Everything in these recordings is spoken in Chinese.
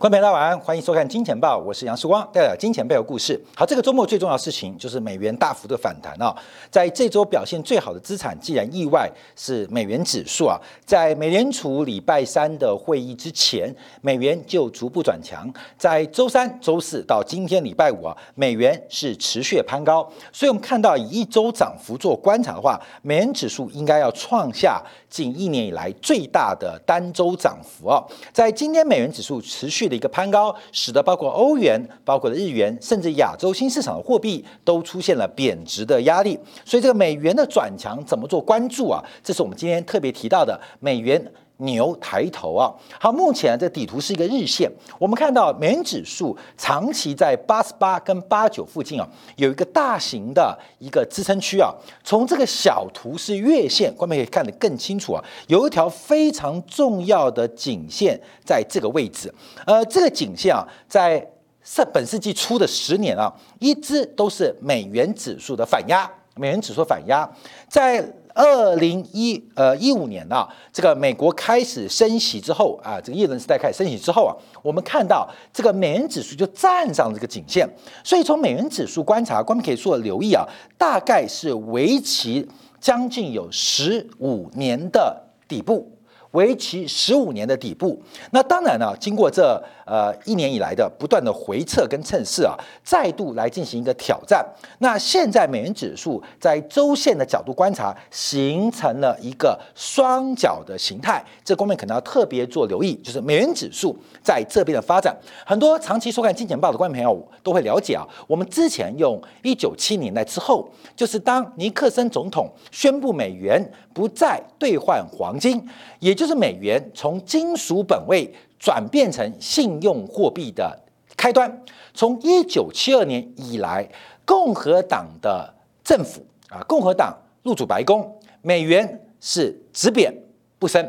观众朋友大家晚安，欢迎收看《金钱报》，我是杨世光，带来金钱背后故事。好，这个周末最重要的事情就是美元大幅的反弹啊，在这周表现最好的资产，既然意外是美元指数啊，在美联储礼拜三的会议之前，美元就逐步转强，在周三、周四到今天礼拜五啊，美元是持续攀高，所以我们看到以一周涨幅做观察的话，美元指数应该要创下近一年以来最大的单周涨幅啊，在今天美元指数持续的一个攀高，使得包括欧元、包括的日元，甚至亚洲新市场的货币都出现了贬值的压力。所以这个美元的转强怎么做关注啊？这是我们今天特别提到的美元。牛抬头啊！好，目前这底图是一个日线，我们看到美元指数长期在八十八跟八九附近啊，有一个大型的一个支撑区啊。从这个小图是月线，观众可以看得更清楚啊，有一条非常重要的颈线在这个位置。呃，这个颈线啊，在上本世纪初的十年啊，一直都是美元指数的反压，美元指数反压在。二零一呃一五年啊，这个美国开始升息之后啊，这个耶伦时代开始升息之后啊，我们看到这个美元指数就站上这个颈线，所以从美元指数观察，观众可以做留意啊，大概是为期将近有十五年的底部。为期十五年的底部，那当然呢，经过这呃一年以来的不断的回撤跟测试啊，再度来进行一个挑战。那现在美元指数在周线的角度观察，形成了一个双脚的形态，这方面可能要特别做留意，就是美元指数在这边的发展。很多长期收看《金钱报》的观众朋友都会了解啊，我们之前用一九七年代之后，就是当尼克森总统宣布美元不再兑换黄金，也就是美元从金属本位转变成信用货币的开端。从一九七二年以来，共和党的政府啊，共和党入主白宫，美元是只贬不升；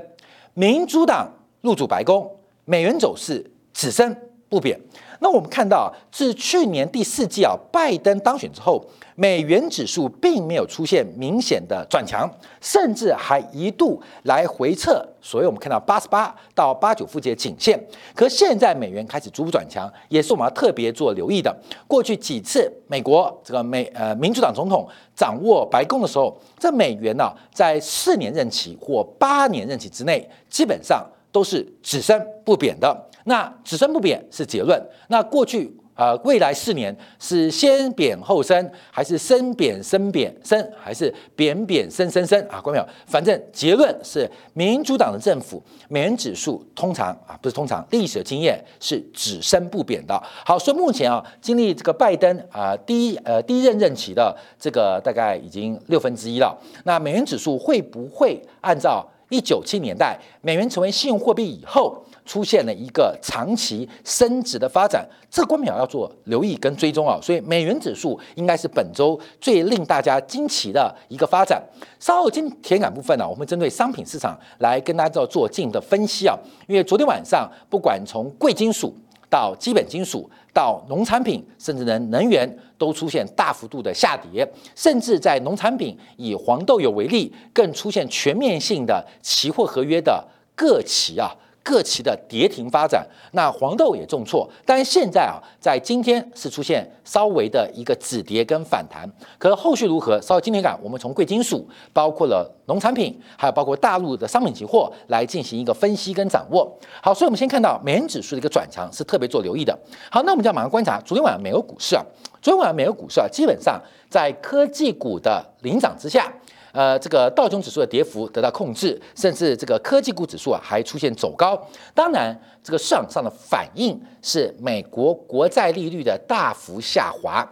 民主党入主白宫，美元走势只升不贬。那我们看到，自去年第四季啊，拜登当选之后。美元指数并没有出现明显的转强，甚至还一度来回撤，所以我们看到八十八到八九附近的颈线。可现在美元开始逐步转强，也是我们要特别做留意的。过去几次美国这个美呃民主党总统掌握白宫的时候，这美元呢在四年任期或八年任期之内，基本上都是只升不贬的。那只升不贬是结论。那过去。呃，未来四年是先贬后升，还是升贬升贬升，还是贬贬升升升啊？观众朋友，反正结论是民主党的政府美元指数通常啊，不是通常，历史的经验是只升不贬的。好，所以目前啊，经历这个拜登啊第一呃第一任任期的这个大概已经六分之一了，那美元指数会不会按照一九七年代美元成为信用货币以后？出现了一个长期升值的发展，这个观秒要做留意跟追踪啊，所以美元指数应该是本周最令大家惊奇的一个发展。稍后今天感部分呢，我们针对商品市场来跟大家做做进的分析啊，因为昨天晚上不管从贵金属到基本金属到农产品，甚至能能源都出现大幅度的下跌，甚至在农产品以黄豆油为例，更出现全面性的期货合约的各期啊。各期的跌停发展，那黄豆也重挫，但是现在啊，在今天是出现稍微的一个止跌跟反弹，可是后续如何？稍微今天感，我们从贵金属，包括了农产品，还有包括大陆的商品期货来进行一个分析跟掌握。好，所以我们先看到美元指数的一个转强是特别做留意的。好，那我们就要马上观察昨天晚上美国股市啊，昨天晚上美国股市啊，基本上在科技股的领涨之下。呃，这个道琼指数的跌幅得到控制，甚至这个科技股指数啊还出现走高。当然，这个市场上的反应是美国国债利率的大幅下滑。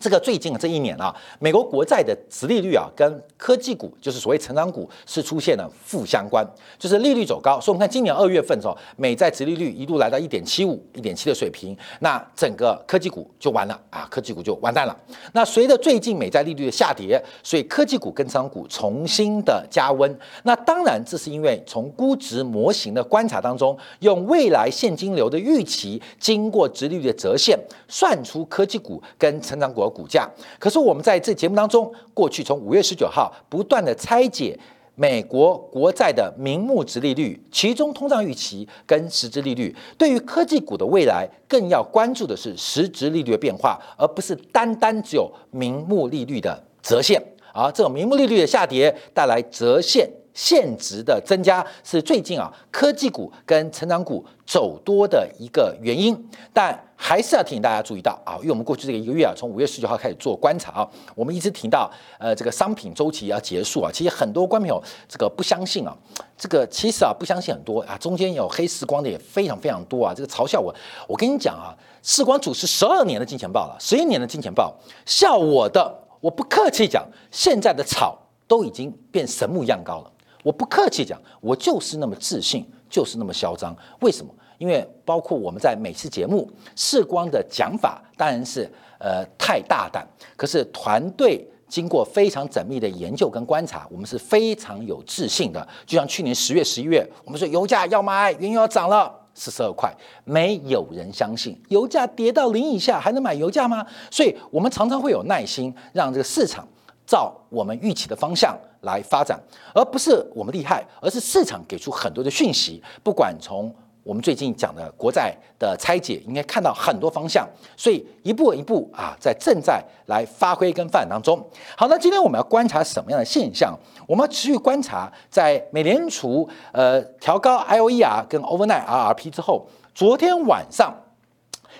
这个最近这一年啊，美国国债的殖利率啊，跟科技股，就是所谓成长股，是出现了负相关，就是利率走高。所以我们看今年二月份的时候，美债殖利率一度来到一点七五、一点七的水平，那整个科技股就完了啊，科技股就完蛋了。那随着最近美债利率的下跌，所以科技股跟成长股重新的加温。那当然，这是因为从估值模型的观察当中，用未来现金流的预期，经过殖利率的折现，算出科技股跟成长股。股价，可是我们在这节目当中，过去从五月十九号不断的拆解美国国债的名目值利率、其中通胀预期跟实质利率。对于科技股的未来，更要关注的是实质利率的变化，而不是单单只有名目利率的折现。而这种名目利率的下跌带来折现。现值的增加是最近啊科技股跟成长股走多的一个原因，但还是要提醒大家注意到啊，因为我们过去这个一个月啊，从五月十九号开始做观察啊，我们一直提到呃这个商品周期要结束啊，其实很多观众朋友这个不相信啊，这个其实啊不相信很多啊，中间有黑时光的也非常非常多啊，这个嘲笑我，我跟你讲啊，时光主持十二年的金钱报了，十一年的金钱报，笑我的，我不客气讲，现在的草都已经变神木一样高了。我不客气讲，我就是那么自信，就是那么嚣张。为什么？因为包括我们在每次节目视光的讲法，当然是呃太大胆。可是团队经过非常缜密的研究跟观察，我们是非常有自信的。就像去年十月、十一月，我们说油价要买，原油要涨了四十二块，没有人相信油价跌到零以下还能买油价吗？所以我们常常会有耐心，让这个市场照我们预期的方向。来发展，而不是我们厉害，而是市场给出很多的讯息。不管从我们最近讲的国债的拆解，应该看到很多方向，所以一步一步啊，在正在来发挥跟发展当中。好，那今天我们要观察什么样的现象？我们要持续观察，在美联储呃调高 I O E R 跟 Overnight R R P 之后，昨天晚上。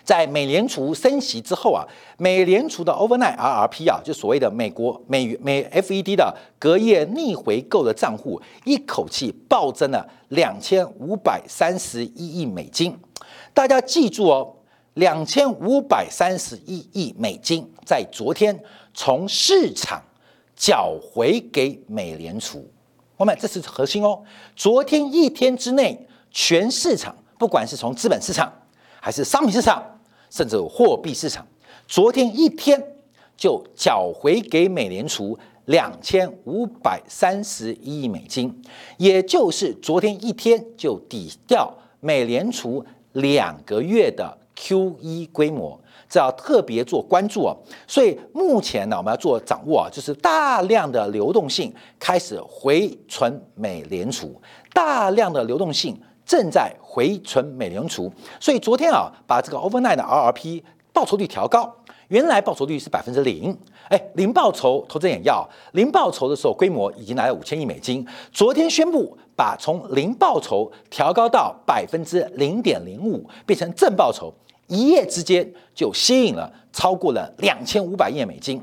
在美联储升息之后啊，美联储的 overnight RRP 啊，就所谓的美国美美 FED 的隔夜逆回购的账户，一口气暴增了两千五百三十一亿美金。大家记住哦，两千五百三十一亿美金在昨天从市场缴回给美联储。我们这是核心哦。昨天一天之内，全市场不管是从资本市场还是商品市场。甚至货币市场，昨天一天就缴回给美联储两千五百三十一亿美金，也就是昨天一天就抵掉美联储两个月的 Q 一规模，这要特别做关注啊。所以目前呢，我们要做掌握啊，就是大量的流动性开始回存美联储，大量的流动性。正在回存美联储，所以昨天啊，把这个 overnight 的 RRP 报酬率调高，原来报酬率是百分之零，哎，零报酬，投资人要零报酬的时候，规模已经来了五千亿美金。昨天宣布把从零报酬调高到百分之零点零五，变成正报酬，一夜之间就吸引了超过了两千五百亿美金。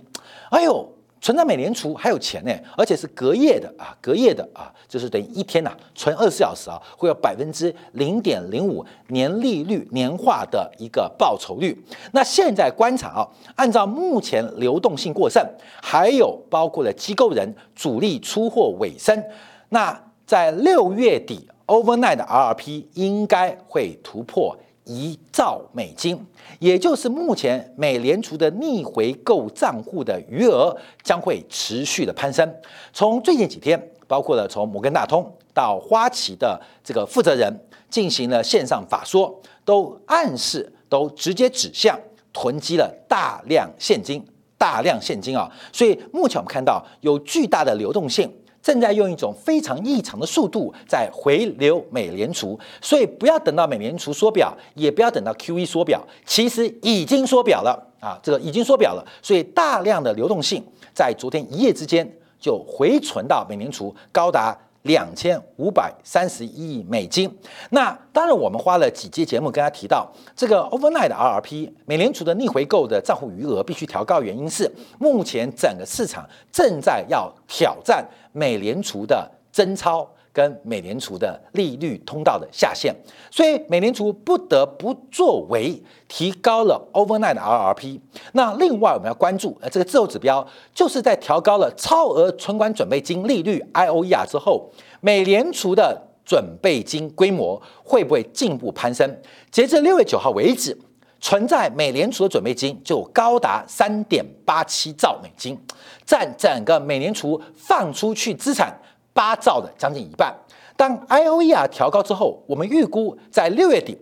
哎呦！存在美联储还有钱呢，而且是隔夜的啊，隔夜的啊，就是等于一天呐，存二十四小时啊，会有百分之零点零五年利率年化的一个报酬率。那现在观察啊，按照目前流动性过剩，还有包括了机构人主力出货尾声，那在六月底 overnight 的 RRP 应该会突破。一兆美金，也就是目前美联储的逆回购账户的余额将会持续的攀升。从最近几天，包括了从摩根大通到花旗的这个负责人进行了线上法说，都暗示都直接指向囤积了大量现金，大量现金啊！所以目前我们看到有巨大的流动性。正在用一种非常异常的速度在回流美联储，所以不要等到美联储缩表，也不要等到 Q E 缩表，其实已经缩表了啊，这个已经缩表了，所以大量的流动性在昨天一夜之间就回存到美联储，高达。两千五百三十一亿美金。那当然，我们花了几期节目跟大家提到，这个 overnight 的 RRP，美联储的逆回购的账户余额必须调高，原因是目前整个市场正在要挑战美联储的增钞。跟美联储的利率通道的下限，所以美联储不得不作为，提高了 overnight 的 RRP。那另外我们要关注，呃，这个自由指标就是在调高了超额存款准备金利率 IOER 之后，美联储的准备金规模会不会进一步攀升？截至六月九号为止，存在美联储的准备金就高达三点八七兆美金，占整个美联储放出去资产。八兆的将近一半。当 I O E 啊调高之后，我们预估在六月底，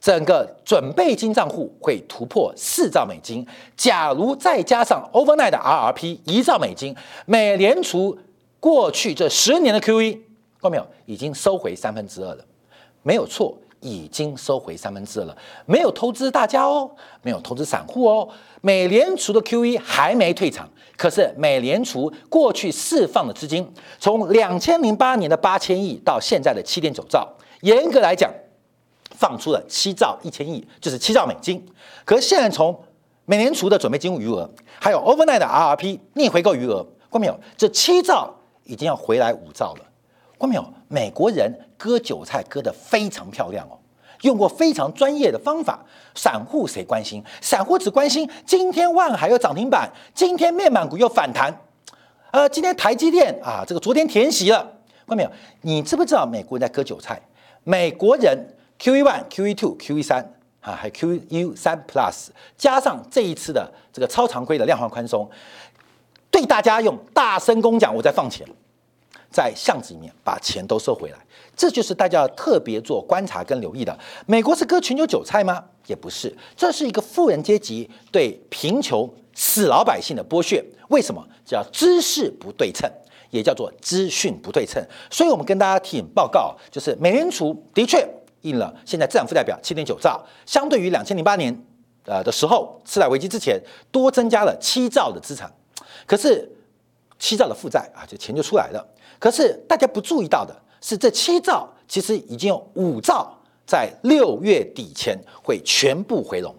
整个准备金账户会突破四兆美金。假如再加上 Overnight 的 R R P 一兆美金，美联储过去这十年的 QE，看到没有，已经收回三分之二了，没有错。已经收回三分之二了，没有投资大家哦，没有投资散户哦。美联储的 QE 还没退场，可是美联储过去释放的资金，从两千零八年的八千亿到现在的七点九兆，严格来讲，放出了七兆一千亿，就是七兆美金。可是现在从美联储的准备金余额，还有 overnight 的 RRP 逆回购余额，看没有？这七兆已经要回来五兆了。看没有？美国人割韭菜割得非常漂亮哦，用过非常专业的方法。散户谁关心？散户只关心今天万海又涨停板，今天面板股又反弹。呃，今天台积电啊，这个昨天填息了。看没有？你知不知道美国人在割韭菜？美国人 QE one、QE two、QE 三啊，还 QE 三 Plus，加上这一次的这个超常规的量化宽松，对大家用大声公讲，我在放钱。在巷子里面把钱都收回来，这就是大家要特别做观察跟留意的。美国是割全球韭菜吗？也不是，这是一个富人阶级对贫穷死老百姓的剥削。为什么叫知识不对称，也叫做资讯不对称？所以我们跟大家提醒报告，就是美联储的确印了现在资产负债表七点九兆，相对于两千零八年呃的时候次贷危机之前多增加了七兆的资产，可是七兆的负债啊，这钱就出来了。可是大家不注意到的是，这七兆其实已经有五兆在六月底前会全部回笼，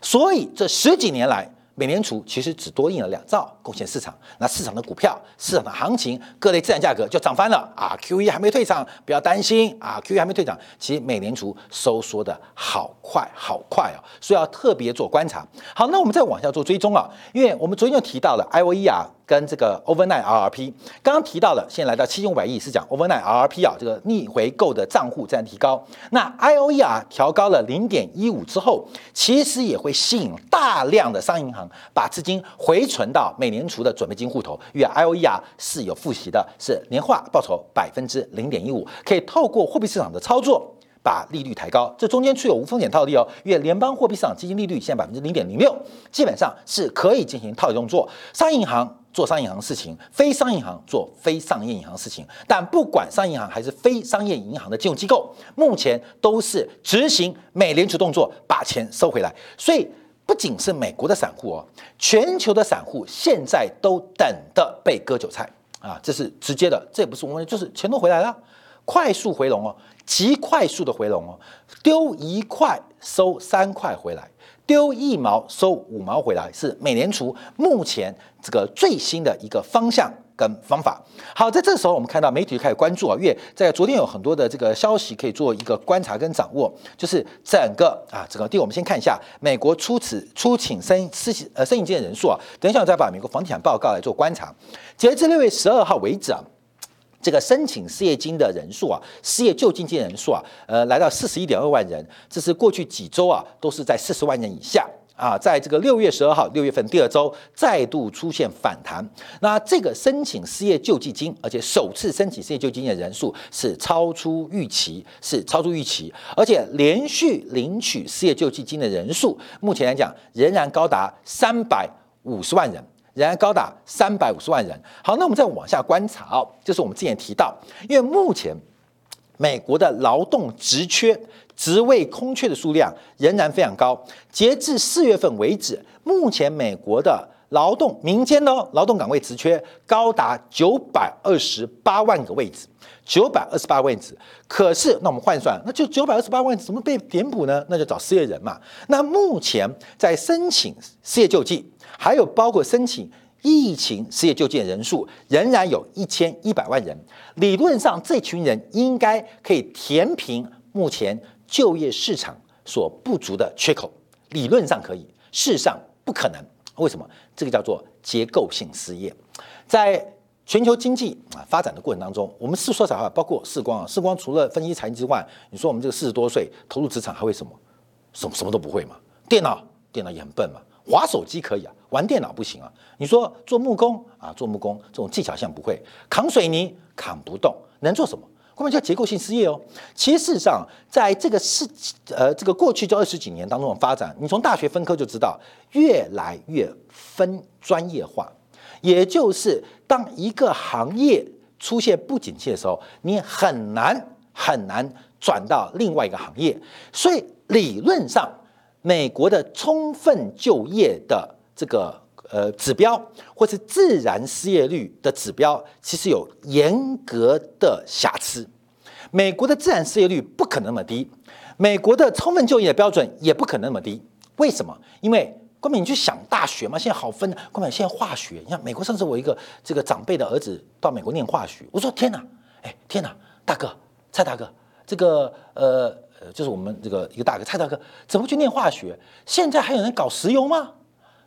所以这十几年来。美联储其实只多印了两兆，贡献市场，那市场的股票、市场的行情、各类资产价格就涨翻了啊！QE 还没退场，不要担心啊！QE 还没退场，其实美联储收缩的好快好快啊，所以要特别做观察。好，那我们再往下做追踪啊，因为我们昨天就提到了 IOE 啊，跟这个 Overnight RRP，刚刚提到了，现在来到七千五百亿是讲 Overnight RRP 啊，这个逆回购的账户在提高。那 IOE 啊调高了零点一五之后，其实也会吸引大量的商业银行。把资金回存到美联储的准备金户头，因为 IOE 啊是有复习的，是年化报酬百分之零点一五，可以透过货币市场的操作把利率抬高。这中间出有无风险套利哦，因为联邦货币市场基金利率现在百分之零点零六，基本上是可以进行套利动作。商业银行做商业银行事情，非商业银行做非商业银行事情。但不管商业银行还是非商业银行的金融机构，目前都是执行美联储动作，把钱收回来。所以。不仅是美国的散户哦，全球的散户现在都等着被割韭菜啊！这是直接的，这也不是我们，就是钱都回来了，快速回笼哦，极快速的回笼哦，丢一块收三块回来，丢一毛收五毛回来，是美联储目前这个最新的一个方向。跟方法好，在这时候我们看到媒体开始关注啊，因为在昨天有很多的这个消息可以做一个观察跟掌握，就是整个啊整个地，我们先看一下美国初此初请申申请呃申请人数啊，等一下我再把美国房地产报告来做观察。截至六月十二号为止啊，这个申请失业金的人数啊，失业救济金人数啊，呃来到四十一点二万人，这是过去几周啊都是在四十万人以下。啊，在这个六月十二号，六月份第二周再度出现反弹。那这个申请失业救济金，而且首次申请失业救济金的人数是超出预期，是超出预期，而且连续领取失业救济金的人数，目前来讲仍然高达三百五十万人，仍然高达三百五十万人。好，那我们再往下观察哦，就是我们之前提到，因为目前美国的劳动职缺。职位空缺的数量仍然非常高。截至四月份为止，目前美国的劳动民间的劳动岗位职缺高达九百二十八万个位置，九百二十八位置。可是，那我们换算，那就九百二十八万怎么被填补呢？那就找失业人嘛。那目前在申请失业救济，还有包括申请疫情失业救济的人数，仍然有一千一百万人。理论上，这群人应该可以填平目前。就业市场所不足的缺口，理论上可以，事实上不可能。为什么？这个叫做结构性失业。在全球经济啊发展的过程当中，我们是说啥话，包括世光啊，世光除了分析财经之外，你说我们这个四十多岁投入职场还会什么？什么什么都不会嘛？电脑，电脑也很笨嘛？滑手机可以啊，玩电脑不行啊？你说做木工啊，做木工这种技巧性不会，扛水泥扛不动，能做什么？后面叫结构性失业哦。其实事实上，在这个世呃这个过去这二十几年当中的发展，你从大学分科就知道，越来越分专业化，也就是当一个行业出现不景气的时候，你很难很难转到另外一个行业。所以理论上，美国的充分就业的这个呃指标，或是自然失业率的指标，其实有严格的瑕疵。美国的自然失业率不可能那么低，美国的充分就业的标准也不可能那么低。为什么？因为关敏，你去想大学嘛，现在好分。关敏，现在化学，你看美国上次我一个这个长辈的儿子到美国念化学，我说天哪，哎天哪，大哥蔡大哥，这个呃呃，就是我们这个一个大哥蔡大哥，怎么去念化学？现在还有人搞石油吗？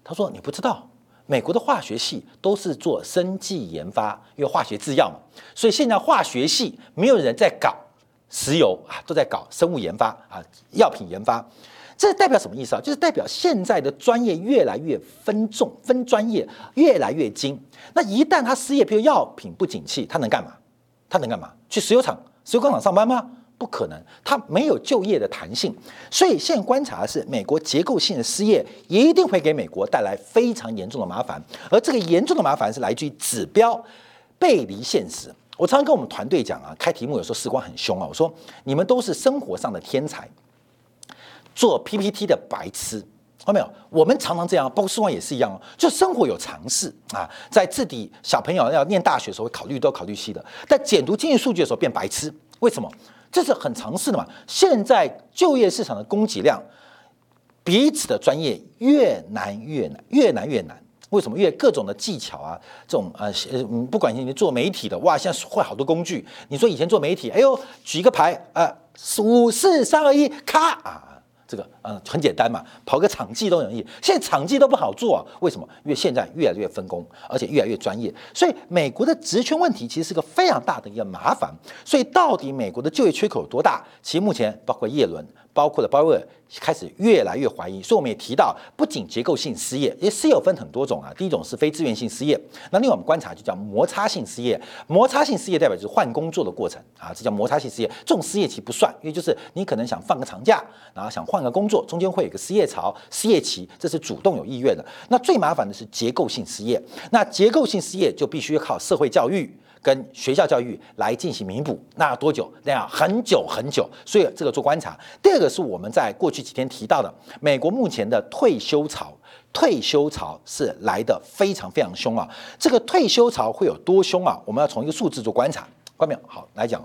他说你不知道。美国的化学系都是做生技研发，因为化学制药嘛，所以现在化学系没有人在搞石油啊，都在搞生物研发啊，药品研发。这代表什么意思啊？就是代表现在的专业越来越分重、分专业，越来越精。那一旦他失业，比如药品不景气，他能干嘛？他能干嘛？去石油厂、石油工厂上班吗？不可能，它没有就业的弹性，所以现在观察的是美国结构性的失业一定会给美国带来非常严重的麻烦，而这个严重的麻烦是来自于指标背离现实。我常常跟我们团队讲啊，开题目有时候时光很凶啊，我说你们都是生活上的天才，做 PPT 的白痴，看到没有？我们常常这样，包括时光也是一样，就生活有常识啊，在自己小朋友要念大学的时候，考虑都考虑细的，在解读经济数据的时候变白痴，为什么？这是很常试的嘛？现在就业市场的供给量，彼此的专业越难越难，越难越难。为什么？越各种的技巧啊，这种呃呃，不管你做媒体的，哇，现在会好多工具。你说以前做媒体，哎呦，举一个牌，呃，五四三二一，咔啊！这个呃很简单嘛，跑个场记都容易。现在场记都不好做，为什么？因为现在越来越分工，而且越来越专业。所以美国的职权问题其实是个非常大的一个麻烦。所以到底美国的就业缺口有多大？其实目前包括叶伦。包括了鲍威尔开始越来越怀疑，所以我们也提到，不仅结构性失业，因为失业分很多种啊。第一种是非自愿性失业，那另外我们观察就叫摩擦性失业。摩擦性失业代表就是换工作的过程啊，这叫摩擦性失业。这种失业其实不算，因为就是你可能想放个长假，然后想换个工作，中间会有个失业潮、失业期，这是主动有意愿的。那最麻烦的是结构性失业，那结构性失业就必须靠社会教育。跟学校教育来进行弥补，那要多久？那要很久很久。所以这个做观察。第二个是我们在过去几天提到的，美国目前的退休潮，退休潮是来的非常非常凶啊。这个退休潮会有多凶啊？我们要从一个数字做观察。关没有？好，来讲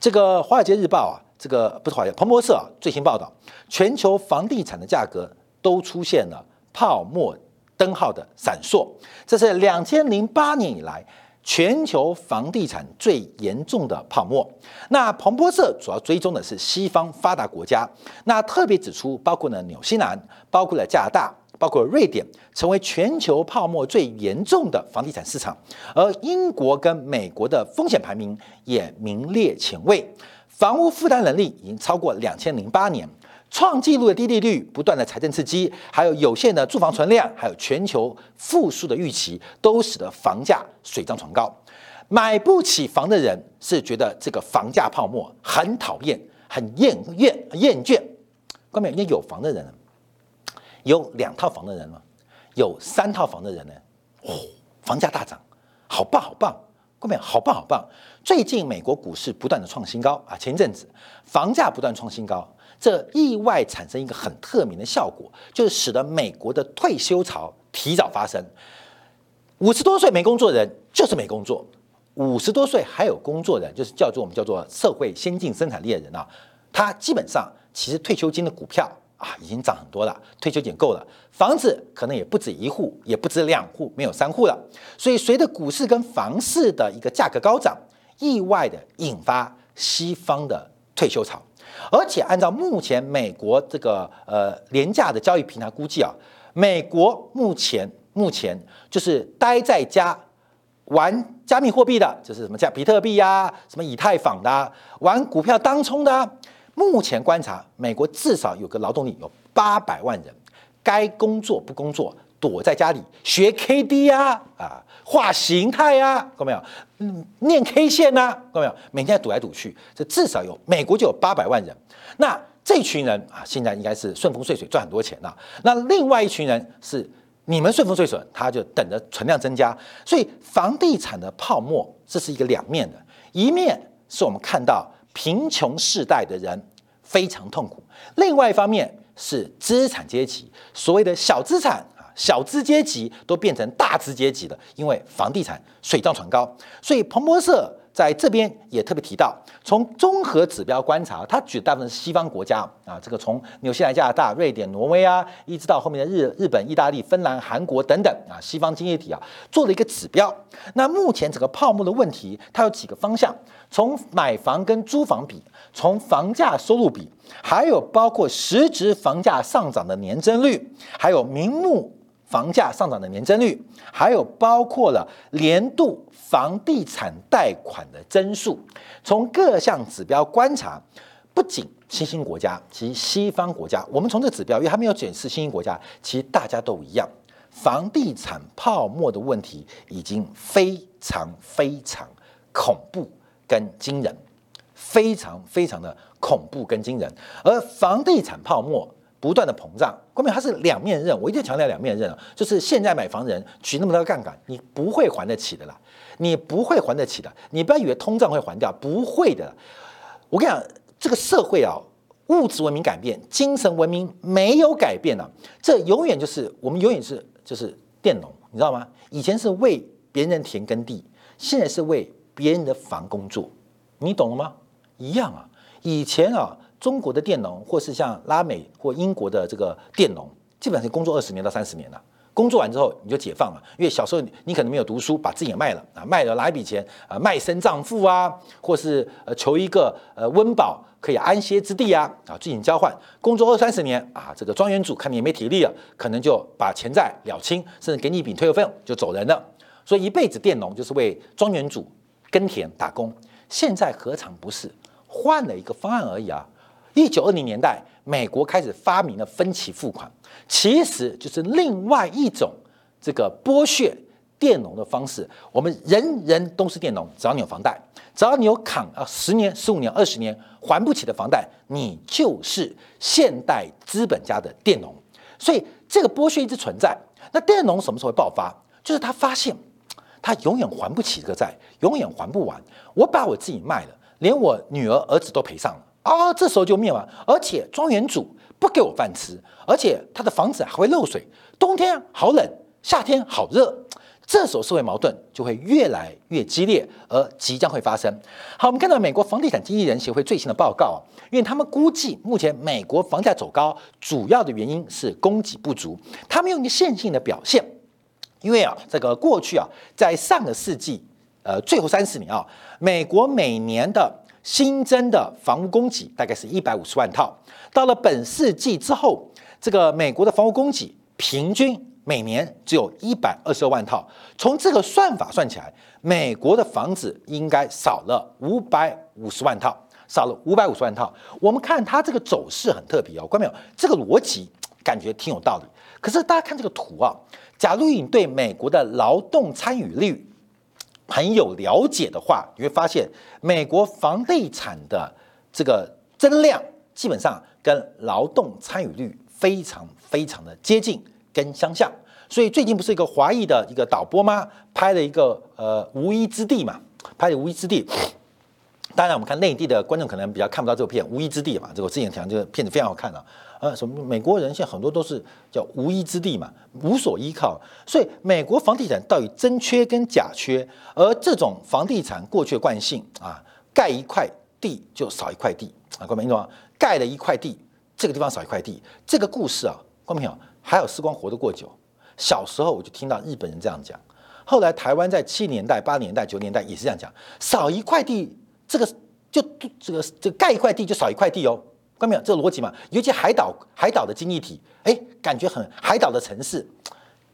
这个《华尔街日报》啊，这个不是华尔街，彭博社啊，最新报道，全球房地产的价格都出现了泡沫灯号的闪烁，这是两千零八年以来。全球房地产最严重的泡沫。那彭博社主要追踪的是西方发达国家，那特别指出，包括了纽西兰、包括了加拿大、包括瑞典，成为全球泡沫最严重的房地产市场。而英国跟美国的风险排名也名列前位，房屋负担能力已经超过两千零八年。创纪录的低利率、不断的财政刺激，还有有限的住房存量，还有全球复苏的预期，都使得房价水涨船高。买不起房的人是觉得这个房价泡沫很讨厌、很厌厌厌倦。关面有有房的人，有两套房的人呢？有三套房的人呢？哦，房价大涨，好棒好棒！关面好棒好棒！最近美国股市不断的创新高啊，前一阵子房价不断创新高。这意外产生一个很特别的效果，就是使得美国的退休潮提早发生。五十多岁没工作的人就是没工作，五十多岁还有工作的人，就是叫做我们叫做社会先进生产力的人啊，他基本上其实退休金的股票啊已经涨很多了，退休金够了，房子可能也不止一户，也不止两户，没有三户了。所以随着股市跟房市的一个价格高涨，意外的引发西方的退休潮。而且按照目前美国这个呃廉价的交易平台估计啊，美国目前目前就是待在家玩加密货币的，就是什么加比特币呀、什么以太坊的，玩股票当冲的，目前观察，美国至少有个劳动力有八百万人，该工作不工作。躲在家里学 K D 呀，啊，画形态呀，看到没有？嗯，念 K 线呐，看到没有？每天赌来赌去，这至少有美国就有八百万人。那这群人啊，现在应该是顺风顺水赚很多钱了。那另外一群人是你们顺风顺水，他就等着存量增加。所以房地产的泡沫，这是一个两面的，一面是我们看到贫穷世代的人非常痛苦，另外一方面是资产阶级，所谓的小资产。小资阶级都变成大资阶级了，因为房地产水涨船高，所以彭博社在这边也特别提到，从综合指标观察，他举大部分是西方国家啊，这个从纽西兰、加拿大、瑞典、挪威啊，一直到后面的日日本、意大利、芬兰、韩国等等啊，西方经济体啊，做了一个指标。那目前整个泡沫的问题，它有几个方向：从买房跟租房比，从房价收入比，还有包括实质房价上涨的年增率，还有名目。房价上涨的年增率，还有包括了年度房地产贷款的增速，从各项指标观察，不仅新兴国家，其实西方国家，我们从这指标，因为还没有检视新兴国家，其实大家都一样，房地产泡沫的问题已经非常非常恐怖跟惊人，非常非常的恐怖跟惊人，而房地产泡沫。不断的膨胀，关键它是两面刃。我一定强调两面刃啊，就是现在买房人举那么多杠杆，你不会还得起的啦，你不会还得起的。你不要以为通胀会还掉，不会的。我跟你讲，这个社会啊，物质文明改变，精神文明没有改变呢。这永远就是我们永远是就是佃农，你知道吗？以前是为别人田耕地，现在是为别人的房工作，你懂了吗？一样啊，以前啊。中国的佃农，或是像拉美或英国的这个佃农，基本上工作二十年到三十年了。工作完之后你就解放了，因为小时候你可能没有读书，把自己也卖了啊，卖了拿一笔钱啊，卖身葬父啊，或是呃求一个呃温饱可以安歇之地啊啊进行交换。工作二三十年啊，这个庄园主看你也没体力了，可能就把钱债了清，甚至给你一笔退休费用就走人了。所以一辈子佃农就是为庄园主耕田打工。现在何尝不是换了一个方案而已啊？一九二零年代，美国开始发明了分期付款，其实就是另外一种这个剥削佃农的方式。我们人人都是佃农，只要你有房贷，只要你有扛啊十年、十五年、二十年还不起的房贷，你就是现代资本家的佃农。所以这个剥削一直存在。那佃农什么时候会爆发？就是他发现他永远还不起这个债，永远还不完。我把我自己卖了，连我女儿、儿子都赔上了。啊，这时候就灭亡，而且庄园主不给我饭吃，而且他的房子还会漏水，冬天好冷，夏天好热，这时候社会矛盾就会越来越激烈，而即将会发生。好，我们看到美国房地产经纪人协会最新的报告啊，因为他们估计目前美国房价走高，主要的原因是供给不足，他们用一个线性的表现，因为啊，这个过去啊，在上个世纪呃最后三十年啊，美国每年的新增的房屋供给大概是一百五十万套，到了本世纪之后，这个美国的房屋供给平均每年只有一百二十二万套。从这个算法算起来，美国的房子应该少了五百五十万套，少了五百五十万套。我们看它这个走势很特别哦，看到没有？这个逻辑感觉挺有道理。可是大家看这个图啊，假如你对美国的劳动参与率，很有了解的话，你会发现美国房地产的这个增量基本上跟劳动参与率非常非常的接近跟相像。所以最近不是一个华裔的一个导播吗？拍了一个呃无依之地嘛，拍的无依之地。当然我们看内地的观众可能比较看不到这个片无依之地嘛，这个我之前讲这个片子非常好看啊。呃，什么美国人现在很多都是叫无依之地嘛，无所依靠，所以美国房地产到底真缺跟假缺，而这种房地产过去的惯性啊，盖一块地就少一块地啊，各位明白吗？盖了一块地，这个地方少一块地，这个故事啊，各位朋友，还有时光活得过久，小时候我就听到日本人这样讲，后来台湾在七年代、八年代、九年代也是这样讲，少一块地，这个就这个这个盖一块地就少一块地哦。看没有这个逻辑嘛？尤其海岛海岛的经济体，哎，感觉很海岛的城市，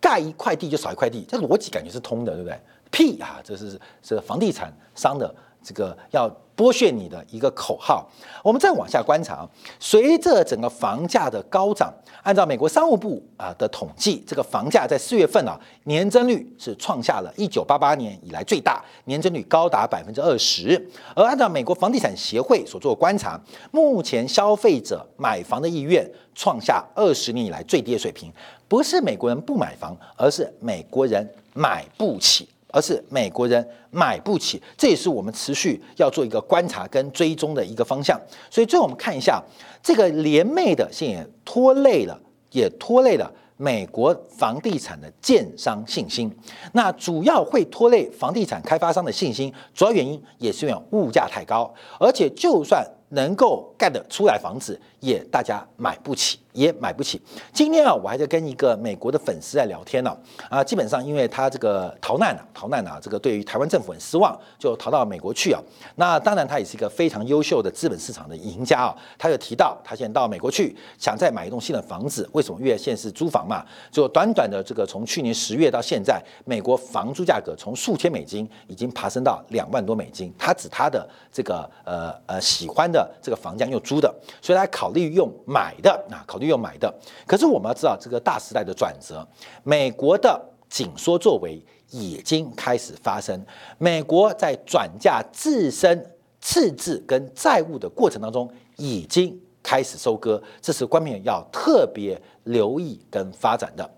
盖一块地就少一块地，这逻辑感觉是通的，对不对？屁啊，这是是房地产商的这个要。剥削你的一个口号。我们再往下观察，随着整个房价的高涨，按照美国商务部啊的统计，这个房价在四月份啊年增率是创下了一九八八年以来最大，年增率高达百分之二十。而按照美国房地产协会所做的观察，目前消费者买房的意愿创下二十年以来最低的水平。不是美国人不买房，而是美国人买不起。而是美国人买不起，这也是我们持续要做一个观察跟追踪的一个方向。所以最后我们看一下这个联袂的，现也拖累了，也拖累了美国房地产的建商信心。那主要会拖累房地产开发商的信心，主要原因也是因为物价太高，而且就算能够盖得出来房子，也大家买不起。也买不起。今天啊，我还在跟一个美国的粉丝在聊天呢。啊，基本上因为他这个逃难啊，逃难啊，这个对于台湾政府很失望，就逃到美国去啊。那当然，他也是一个非常优秀的资本市场的赢家啊。他就提到，他现在到美国去，想再买一栋新的房子。为什么？因为现在是租房嘛。就短短的这个从去年十月到现在，美国房租价格从数千美金已经爬升到两万多美金。他指他的这个呃呃喜欢的的这个房价用租的，所以他考虑用买的啊，考虑。用买的，可是我们要知道这个大时代的转折，美国的紧缩作为已经开始发生。美国在转嫁自身赤字跟债务的过程当中，已经开始收割，这是官民要特别留意跟发展的。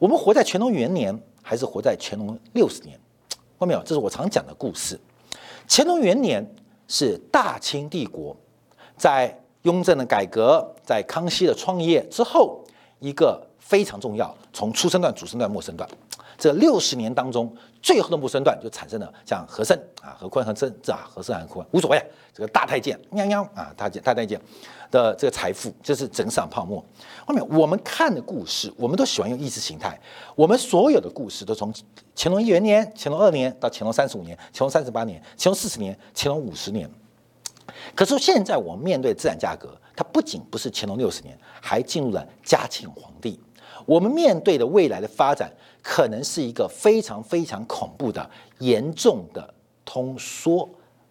我们活在乾隆元年，还是活在乾隆六十年？看到没有？这是我常讲的故事。乾隆元年是大清帝国在。雍正的改革，在康熙的创业之后，一个非常重要，从出生段、主生段、末生段，这六十年当中，最后的末生段就产生了像和珅啊、和坤、和珅这啊、和珅、和坤无所谓，这个大太监喵喵啊，大大太监的这个财富，这是整场泡沫。后面我们看的故事，我们都喜欢用意识形态，我们所有的故事都从乾隆元年、乾隆二年到乾隆三十五年、乾隆三十八年、乾隆四十年、乾隆五十年。可是现在我们面对资产价格，它不仅不是乾隆六十年，还进入了嘉庆皇帝。我们面对的未来的发展，可能是一个非常非常恐怖的、严重的通缩，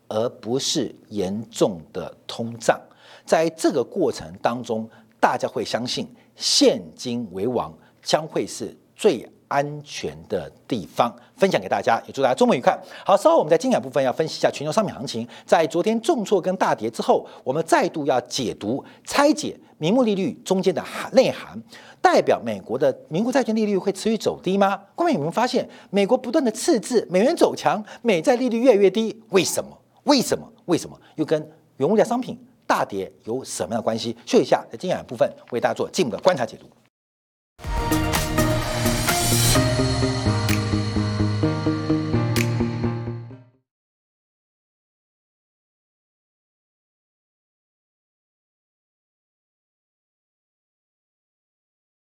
而不是严重的通胀。在这个过程当中，大家会相信现金为王将会是最。安全的地方。分享给大家，也祝大？家周末愉快。好，稍后我们在精彩部分要分析一下全球商品行情。在昨天重挫跟大跌之后，我们再度要解读拆解名目利率中间的含内涵，代表美国的名目债券利率会持续走低吗？各位有没有发现，美国不断的赤字，美元走强，美债利率越来越低？为什么？为什么？为什么？又跟原物料商品大跌有什么样的关系？休息一下，在接下来部分为大家做进一步的观察解读。